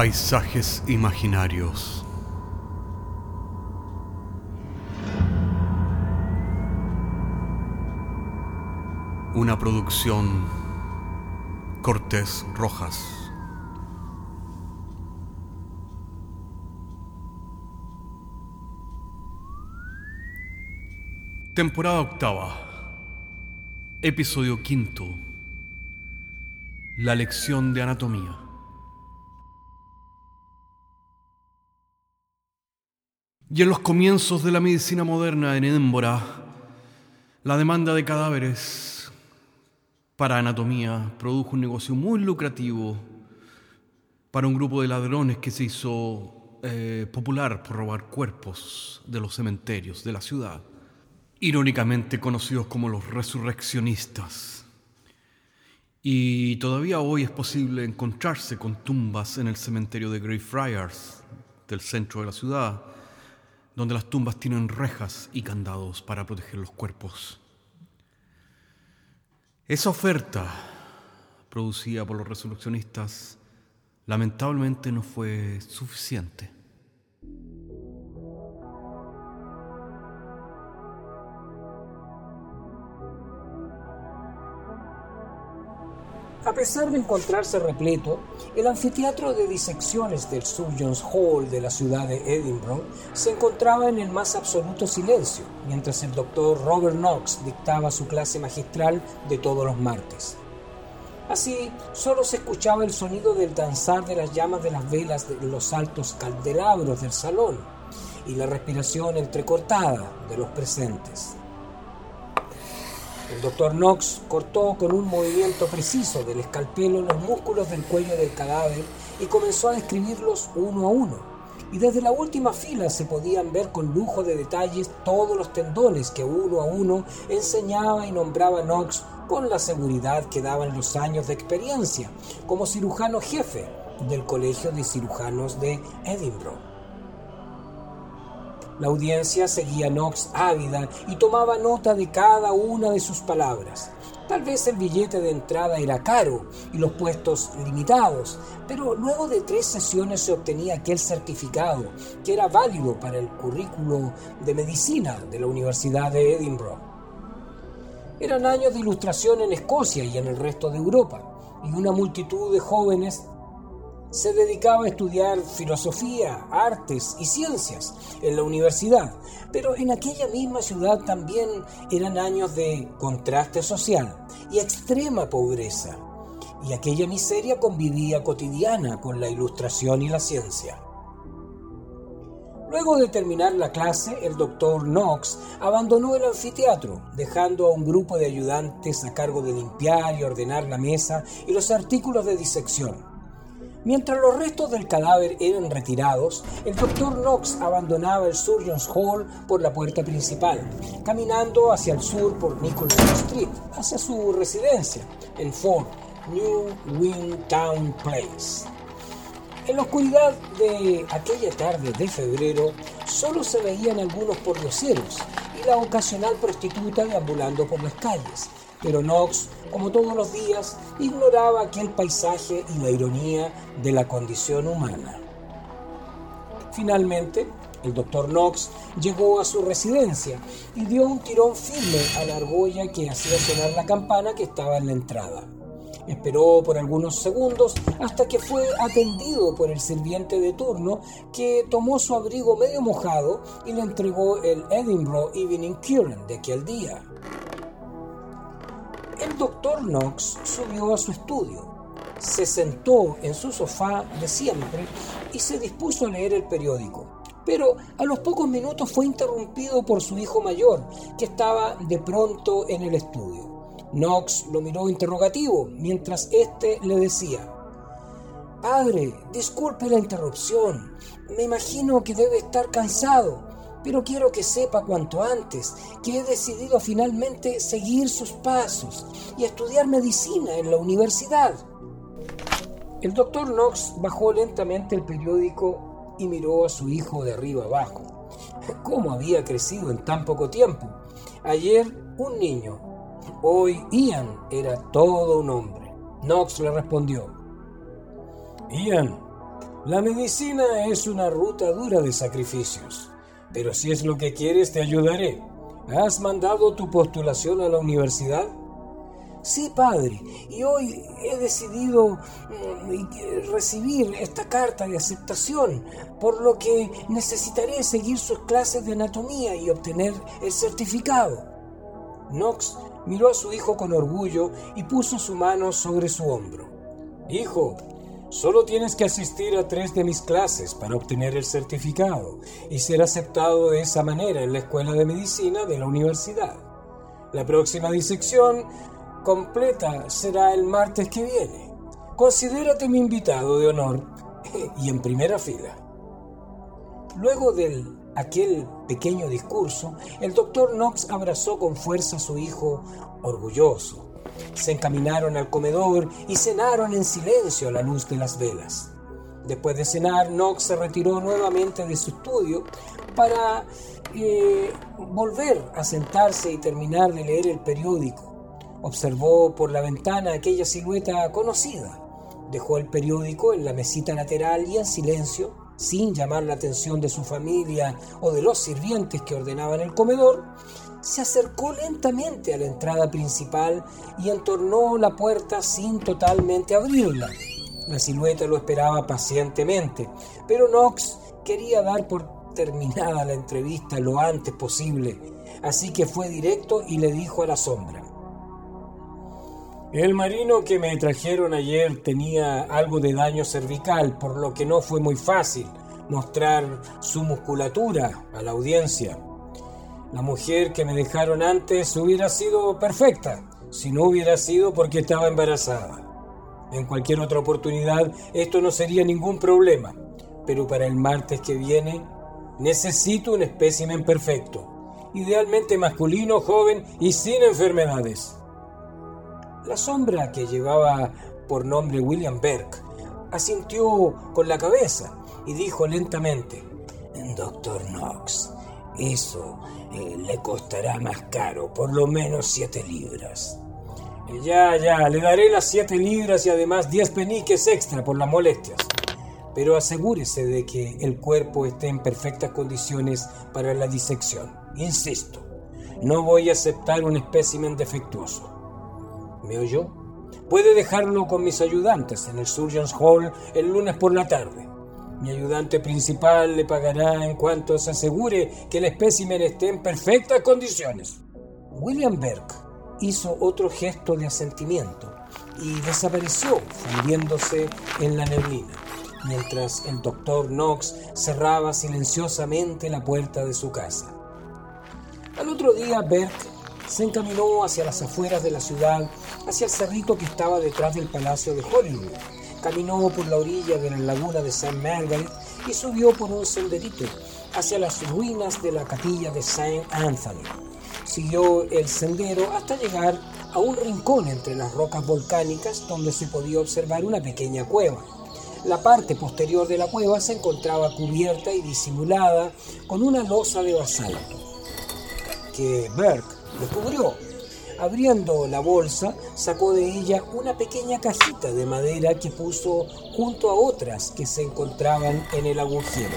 Paisajes imaginarios. Una producción Cortés Rojas. Temporada octava. Episodio quinto. La lección de anatomía. Y en los comienzos de la medicina moderna en Edinburgh, la demanda de cadáveres para anatomía produjo un negocio muy lucrativo para un grupo de ladrones que se hizo eh, popular por robar cuerpos de los cementerios de la ciudad, irónicamente conocidos como los resurreccionistas. Y todavía hoy es posible encontrarse con tumbas en el cementerio de Greyfriars, del centro de la ciudad, donde las tumbas tienen rejas y candados para proteger los cuerpos. Esa oferta producida por los resurreccionistas lamentablemente no fue suficiente. A pesar de encontrarse repleto, el anfiteatro de disecciones del Surgeons Hall de la ciudad de Edinburgh se encontraba en el más absoluto silencio, mientras el doctor Robert Knox dictaba su clase magistral de todos los martes. Así, solo se escuchaba el sonido del danzar de las llamas de las velas de los altos candelabros del salón y la respiración entrecortada de los presentes. El doctor Knox cortó con un movimiento preciso del escalpelo los músculos del cuello del cadáver y comenzó a describirlos uno a uno. Y desde la última fila se podían ver con lujo de detalles todos los tendones que uno a uno enseñaba y nombraba Knox con la seguridad que daban los años de experiencia como cirujano jefe del Colegio de Cirujanos de Edinburgh. La audiencia seguía a Knox ávida y tomaba nota de cada una de sus palabras. Tal vez el billete de entrada era caro y los puestos limitados, pero luego de tres sesiones se obtenía aquel certificado que era válido para el currículo de medicina de la Universidad de Edinburgh. Eran años de ilustración en Escocia y en el resto de Europa, y una multitud de jóvenes se dedicaba a estudiar filosofía, artes y ciencias en la universidad, pero en aquella misma ciudad también eran años de contraste social y extrema pobreza, y aquella miseria convivía cotidiana con la ilustración y la ciencia. Luego de terminar la clase, el doctor Knox abandonó el anfiteatro, dejando a un grupo de ayudantes a cargo de limpiar y ordenar la mesa y los artículos de disección. Mientras los restos del cadáver eran retirados, el doctor Knox abandonaba el Surgeons Hall por la puerta principal, caminando hacia el sur por Nicholson Street, hacia su residencia en Fort New Wing Town Place. En la oscuridad de aquella tarde de febrero, solo se veían algunos pordioseros la ocasional prostituta deambulando por las calles, pero Knox, como todos los días, ignoraba aquel paisaje y la ironía de la condición humana. Finalmente, el doctor Knox llegó a su residencia y dio un tirón firme a la argolla que hacía sonar la campana que estaba en la entrada. Esperó por algunos segundos hasta que fue atendido por el sirviente de turno que tomó su abrigo medio mojado y le entregó el Edinburgh Evening Current de aquel día. El doctor Knox subió a su estudio, se sentó en su sofá de siempre y se dispuso a leer el periódico. Pero a los pocos minutos fue interrumpido por su hijo mayor, que estaba de pronto en el estudio. Knox lo miró interrogativo mientras éste le decía, Padre, disculpe la interrupción. Me imagino que debe estar cansado pero quiero que sepa cuanto antes que he decidido finalmente seguir sus pasos y estudiar medicina en la universidad. El doctor Knox bajó lentamente el periódico y miró a su hijo de arriba abajo. ¿Cómo había crecido en tan poco tiempo? Ayer un niño, hoy Ian era todo un hombre. Knox le respondió, Ian, La medicina es una ruta dura de sacrificios, pero si es lo que quieres te ayudaré. ¿Has mandado tu postulación a la universidad? Sí, padre, y hoy he decidido mm, recibir esta carta de aceptación, por lo que necesitaré seguir sus clases de anatomía y obtener el certificado. Knox miró a su hijo con orgullo y puso su mano sobre su hombro. Hijo, Solo tienes que asistir a tres de mis clases para obtener el certificado y ser aceptado de esa manera en la Escuela de Medicina de la universidad. La próxima disección completa será el martes que viene. Considérate mi invitado de honor y en primera fila. Luego de aquel pequeño discurso, el doctor Knox abrazó con fuerza a su hijo, orgulloso. Se encaminaron al comedor y cenaron en silencio a la luz de las velas. Después de cenar, Knox se retiró nuevamente de su estudio para eh, volver a sentarse y terminar de leer el periódico. Observó por la ventana aquella silueta conocida. Dejó el periódico en la mesita lateral y en silencio, sin llamar la atención de su familia o de los sirvientes que ordenaban el comedor, se acercó lentamente a la entrada principal y entornó la puerta sin totalmente abrirla. La silueta lo esperaba pacientemente, pero Knox quería dar por terminada la entrevista lo antes posible, así que fue directo y le dijo a la sombra. El marino que me trajeron ayer tenía algo de daño cervical, por lo que no fue muy fácil mostrar su musculatura a la audiencia. La mujer que me dejaron antes hubiera sido perfecta, si no hubiera sido porque estaba embarazada. En cualquier otra oportunidad esto no sería ningún problema, pero para el martes que viene necesito un espécimen perfecto, idealmente masculino, joven y sin enfermedades. La sombra que llevaba por nombre William Burke asintió con la cabeza y dijo lentamente, Doctor Knox, eso eh, le costará más caro, por lo menos siete libras. Ya, ya, le daré las siete libras y además diez peniques extra por las molestias. Pero asegúrese de que el cuerpo esté en perfectas condiciones para la disección. Insisto, no voy a aceptar un espécimen defectuoso. ¿Me oyó? Puede dejarlo con mis ayudantes en el Surgeons Hall el lunes por la tarde. Mi ayudante principal le pagará en cuanto se asegure que el espécimen esté en perfectas condiciones. William Burke hizo otro gesto de asentimiento y desapareció fundiéndose en la neblina, mientras el doctor Knox cerraba silenciosamente la puerta de su casa. Al otro día, Burke se encaminó hacia las afueras de la ciudad, hacia el cerrito que estaba detrás del Palacio de Hollywood Caminó por la orilla de la laguna de St. Margaret y subió por un senderito hacia las ruinas de la capilla de St. Anthony. Siguió el sendero hasta llegar a un rincón entre las rocas volcánicas donde se podía observar una pequeña cueva. La parte posterior de la cueva se encontraba cubierta y disimulada con una losa de basalto que Burke descubrió Abriendo la bolsa, sacó de ella una pequeña cajita de madera que puso junto a otras que se encontraban en el agujero.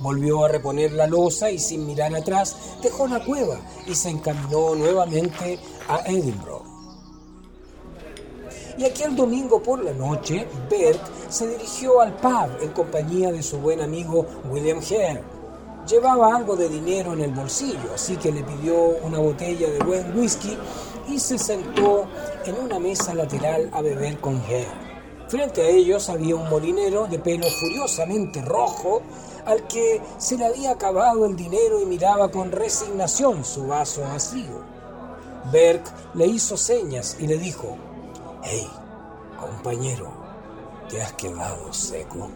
Volvió a reponer la losa y sin mirar atrás dejó la cueva y se encaminó nuevamente a Edinburgh. Y aquel domingo por la noche, Bert se dirigió al pub en compañía de su buen amigo William Hare. Llevaba algo de dinero en el bolsillo, así que le pidió una botella de buen whisky y se sentó en una mesa lateral a beber con Hare. Frente a ellos había un molinero de pelo furiosamente rojo al que se le había acabado el dinero y miraba con resignación su vaso vacío. Berg le hizo señas y le dijo, Hey, compañero, ¿te has quedado seco?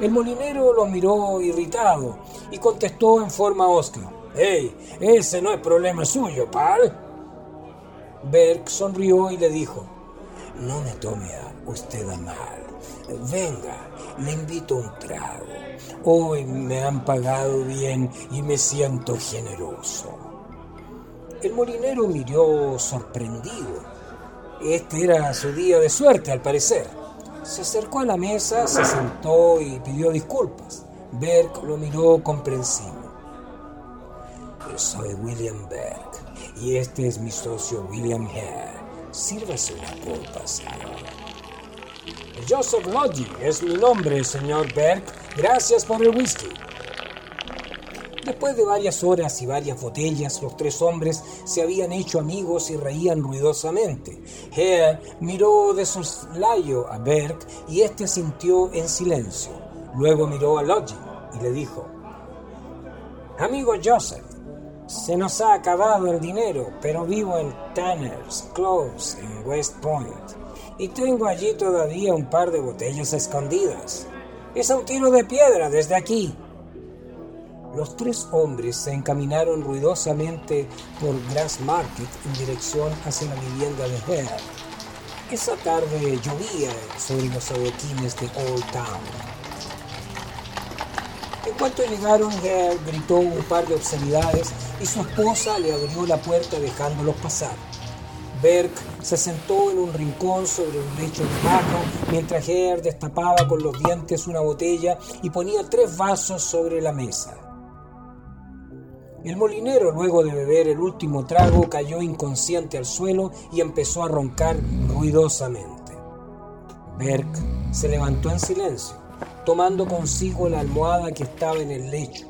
El molinero lo miró irritado y contestó en forma osca, Hey, ese no es problema suyo, pal. Berg sonrió y le dijo, no me tome a usted a mal. Venga, le invito un trago. Hoy me han pagado bien y me siento generoso. El molinero miró sorprendido. Este era su día de suerte, al parecer. Se acercó a la mesa, se sentó y pidió disculpas. Berg lo miró comprensivo. Soy William Berg y este es mi socio William Hare. Sírvase una copa, señor. Joseph Lodgy es mi nombre, señor Berg. Gracias por el whisky. Después de varias horas y varias botellas, los tres hombres se habían hecho amigos y reían ruidosamente. Hare miró de soslayo a Berg y éste sintió en silencio. Luego miró a Lodgy y le dijo: Amigo Joseph, se nos ha acabado el dinero, pero vivo en Tanner's Close, en West Point, y tengo allí todavía un par de botellas escondidas. Es un tiro de piedra desde aquí. Los tres hombres se encaminaron ruidosamente por Grass Market en dirección hacia la vivienda de Hare. Esa tarde llovía sobre los adoquines de Old Town. En cuanto llegaron, Hare gritó un par de obscenidades y su esposa le abrió la puerta dejándolos pasar. Berg se sentó en un rincón sobre un lecho de paja mientras Hare destapaba con los dientes una botella y ponía tres vasos sobre la mesa. El molinero, luego de beber el último trago, cayó inconsciente al suelo y empezó a roncar ruidosamente. Berg se levantó en silencio, tomando consigo la almohada que estaba en el lecho.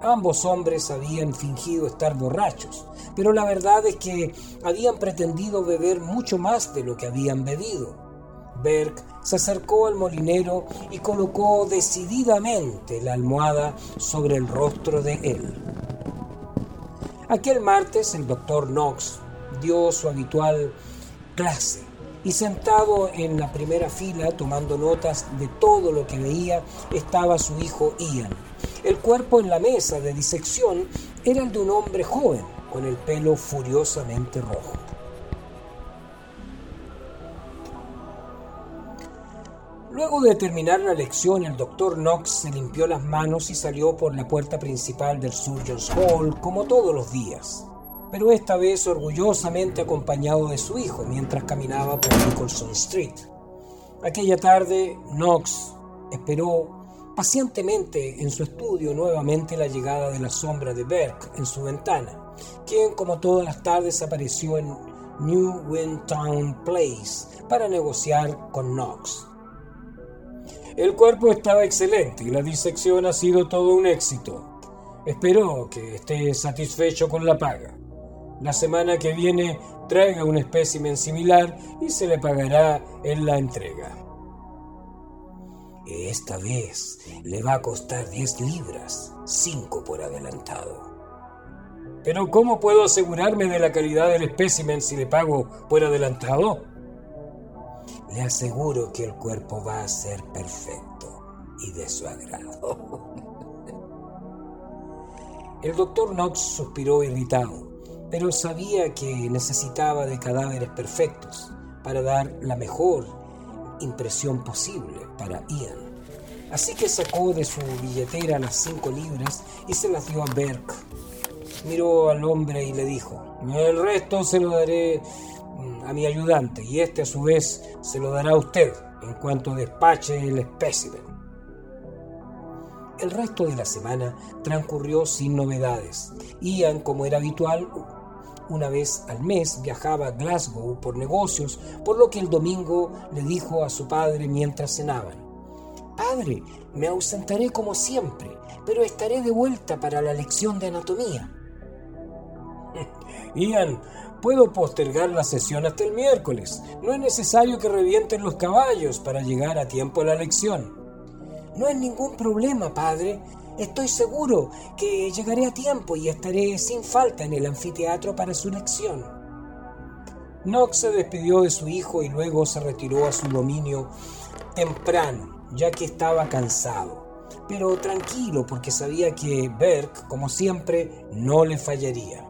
Ambos hombres habían fingido estar borrachos, pero la verdad es que habían pretendido beber mucho más de lo que habían bebido. Berg se acercó al molinero y colocó decididamente la almohada sobre el rostro de él. Aquel martes el doctor Knox dio su habitual clase y sentado en la primera fila tomando notas de todo lo que veía estaba su hijo Ian. El cuerpo en la mesa de disección era el de un hombre joven con el pelo furiosamente rojo. Luego de terminar la lección, el doctor Knox se limpió las manos y salió por la puerta principal del Surgeons Hall, como todos los días, pero esta vez orgullosamente acompañado de su hijo mientras caminaba por Nicholson Street. Aquella tarde, Knox esperó pacientemente en su estudio nuevamente la llegada de la sombra de Berg en su ventana, quien como todas las tardes apareció en New Windtown Place para negociar con Knox. El cuerpo estaba excelente y la disección ha sido todo un éxito. Espero que esté satisfecho con la paga. La semana que viene traiga un espécimen similar y se le pagará en la entrega. Esta vez le va a costar 10 libras, 5 por adelantado. Pero ¿cómo puedo asegurarme de la calidad del espécimen si le pago por adelantado? Le aseguro que el cuerpo va a ser perfecto y de su agrado. El doctor Knox suspiró irritado, pero sabía que necesitaba de cadáveres perfectos para dar la mejor impresión posible para Ian. Así que sacó de su billetera las cinco libras y se las dio a Berg. Miró al hombre y le dijo, el resto se lo daré a mi ayudante y este a su vez se lo dará a usted en cuanto despache el espécimen. El resto de la semana transcurrió sin novedades. Ian, como era habitual, una vez al mes viajaba a Glasgow por negocios, por lo que el domingo le dijo a su padre mientras cenaban, Padre, me ausentaré como siempre, pero estaré de vuelta para la lección de anatomía. Ian, puedo postergar la sesión hasta el miércoles. No es necesario que revienten los caballos para llegar a tiempo a la lección. No es ningún problema, padre. Estoy seguro que llegaré a tiempo y estaré sin falta en el anfiteatro para su lección. Knox se despidió de su hijo y luego se retiró a su dominio temprano, ya que estaba cansado, pero tranquilo porque sabía que Berg, como siempre, no le fallaría.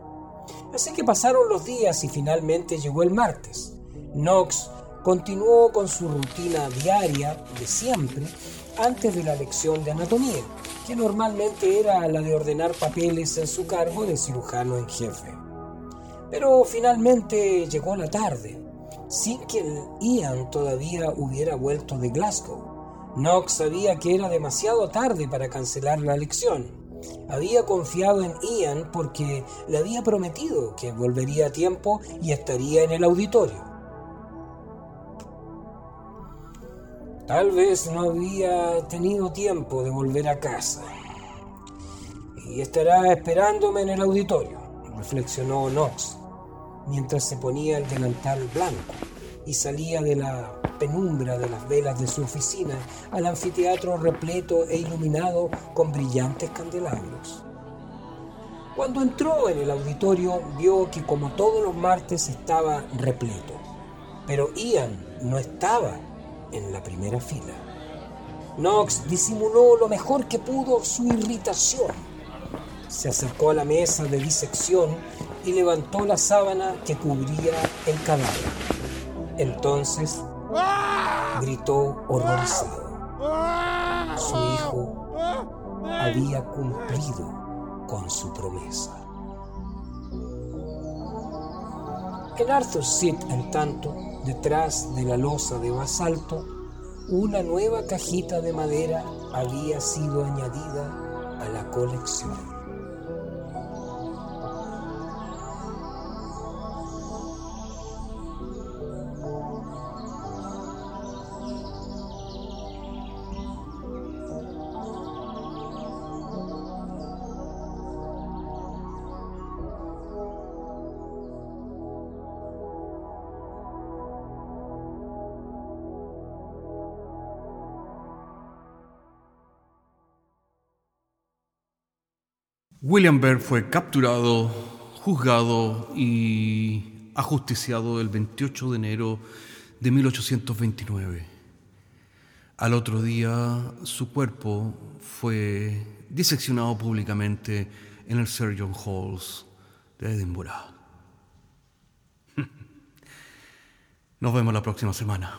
Así que pasaron los días y finalmente llegó el martes. Knox continuó con su rutina diaria de siempre antes de la lección de anatomía, que normalmente era la de ordenar papeles en su cargo de cirujano en jefe. Pero finalmente llegó la tarde. sin que Ian todavía hubiera vuelto de Glasgow. Knox sabía que era demasiado tarde para cancelar la lección. Había confiado en Ian porque le había prometido que volvería a tiempo y estaría en el auditorio. Tal vez no había tenido tiempo de volver a casa. Y estará esperándome en el auditorio, reflexionó Knox, mientras se ponía el delantal blanco y salía de la penumbra de las velas de su oficina al anfiteatro repleto e iluminado con brillantes candelabros. Cuando entró en el auditorio vio que como todos los martes estaba repleto, pero Ian no estaba en la primera fila. Knox disimuló lo mejor que pudo su irritación. Se acercó a la mesa de disección y levantó la sábana que cubría el cadáver. Entonces gritó horrorizado. Su hijo había cumplido con su promesa. En Arthur Seat, en tanto, detrás de la losa de basalto, una nueva cajita de madera había sido añadida a la colección. William Byrd fue capturado, juzgado y ajusticiado el 28 de enero de 1829. Al otro día, su cuerpo fue diseccionado públicamente en el Surgeon Halls de Edinburgh. Nos vemos la próxima semana.